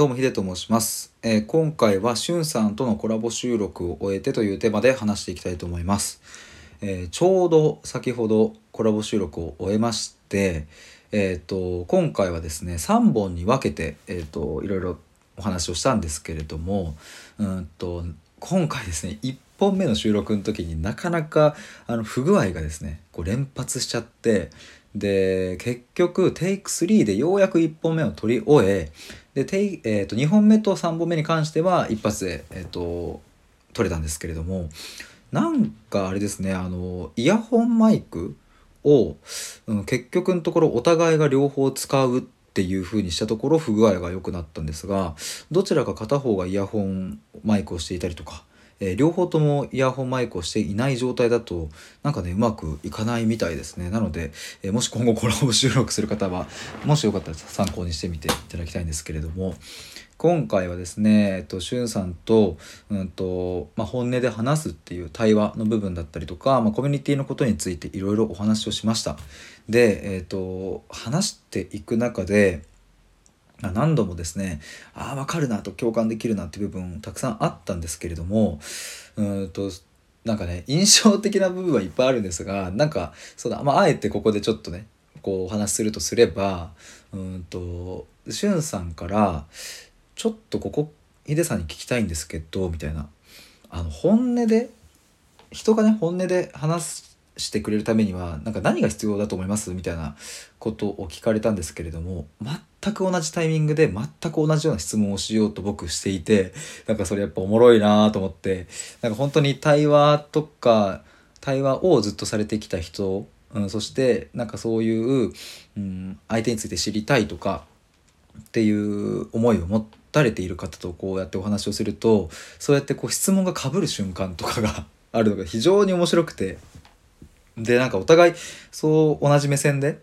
どうもヒデと申します、えー今回はしゅんさんとのコラボ収録を終えてというテーマで話していきたいと思います、えーちょうど先ほどコラボ収録を終えましてえっ、と今回はですね3本に分けてえっ、といろいろお話をしたんですけれどもうんと今回ですね1本目の収録の時になかなかあの不具合がですねこう連発しちゃってで結局テイク3でようやく1本目を取り終えでテイ、えー、と2本目と3本目に関しては一発で、えー、と取れたんですけれどもなんかあれですねあのイヤホンマイクを、うん結局のところお互いが両方使うっていう風にしたところ不具合が良くなったんですがどちらか片方がイヤホンマイクをしていたりとか、えー両方ともイヤホンマイクをしていない状態だとなんかねうまくいかないみたいですねなので、えーもし今後コラボ収録する方はもしよかったら参考にしてみていただきたいんですけれども今回はですね、えっと、しゅんさんと,、うんとまあ、本音で話すっていう対話の部分だったりとか、まあ、コミュニティのことについていろいろお話をしました。で、えっと、話していく中で何度もですねああ分かるなと共感できるなっていう部分たくさんあったんですけれどもうんとなんかね印象的な部分はいっぱいあるんですがなんかそうだ、まあ、あえてここでちょっとねこうお話しするとすればうんとしゅんさんから「ちょっとここヒデさんに聞きたいんですけど」みたいな。あの本音で人がね本音で話すしてくれるためにはなんか何が必要だと思いますみたいなことを聞かれたんですけれども全く同じタイミングで全く同じような質問をしようと僕していてなんかそれやっぱおもろいなと思ってなんか本当に対話とか対話をずっとされてきた人、うん、そしてなんかそういう、うん、相手について知りたいとかっていう思いを持たれている方とこうやってお話をするとそうやってこう質問がかぶる瞬間とかがあるのが非常に面白くてでなんかお互いそう同じ目線で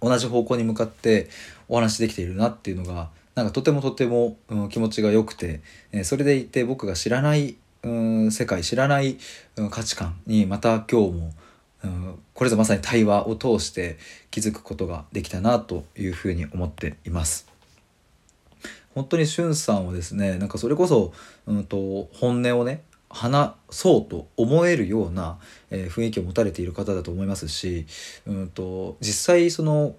同じ方向に向かってお話できているなっていうのがなんかとてもとても、うん気持ちが良くて、えーそれでいて僕が知らない、うん世界知らない、うん価値観にまた今日も、うんこれぞまさに対話を通して気づくことができたなというふうに思っています。本当にしゅんさんはですねなんかそれこそ、うん、と本音をね話そうと思えるような、えー雰囲気を持たれている方だと思いますし、うん、と実際その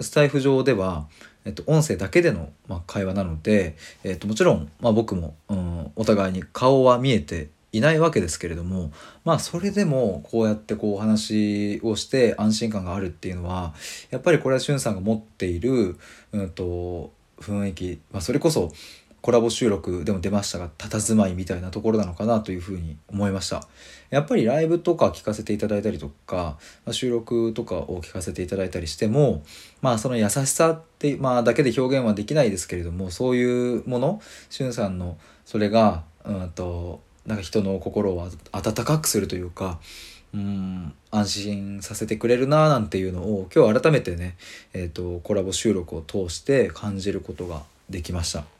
スタイフ上では、えっと、音声だけでの、まあ、会話なので、えっと、もちろん、まあ、僕も、うん、お互いに顔は見えていないわけですけれどもまあそれでもこうやってこうお話をして安心感があるっていうのはやっぱりこれはしゅんさんが持っている、うん、と雰囲気、まあ、それこそコラボ収録でも出ましたが佇まいみたいなところなのかなというふうに思いましたやっぱりライブとか聞かせていただいたりとか、ま収録とかを聞かせていただいたりしてもまあその優しさって、まあ、だけで表現はできないですけれどもそういうものしゅんさんのそれがうんとなんか人の心を温かくするというかうん安心させてくれるななんていうのを今日改めてね、えー、とコラボ収録を通して感じることができました。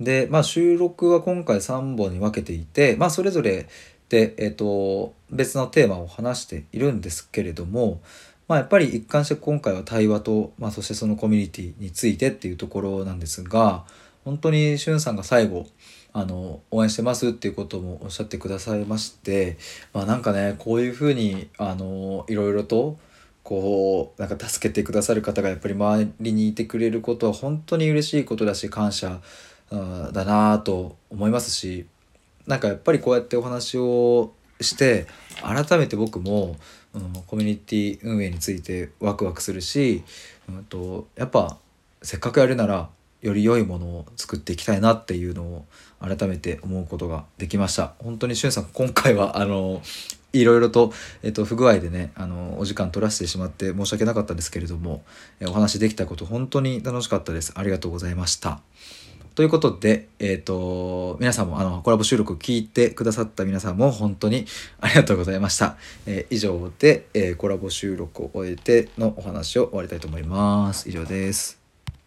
で、まあ、収録は今回3本に分けていて、まあ、それぞれで、えっと別のテーマを話しているんですけれども、まあ、やっぱり一貫して今回は対話と、まあ、そしてそのコミュニティについてっていうところなんですが本当にしゅんさんが最後あの応援してますっていうこともおっしゃってくださいまして、まあ、なんかねこういうふうにあのいろいろとこうなんか助けてくださる方がやっぱり周りにいてくれることは本当に嬉しいことだし感謝だなと思いますしなんかやっぱりこうやってお話をして改めて僕も、うん、コミュニティ運営についてワクワクするし、うん、とやっぱせっかくやるならより良いものを作っていきたいなっていうのを改めて思うことができました。本当にしゅんさん今回はあのいろいろと、えっと、不具合でねあのお時間取らせてしまって申し訳なかったんですけれどもえお話できたこと本当に楽しかったです。ありがとうございました。ということで、えっ、と、皆さんも、あの、コラボ収録を聞いてくださった皆さんも本当にありがとうございました。えー以上で、えーコラボ収録を終えてのお話を終わりたいと思います。以上です。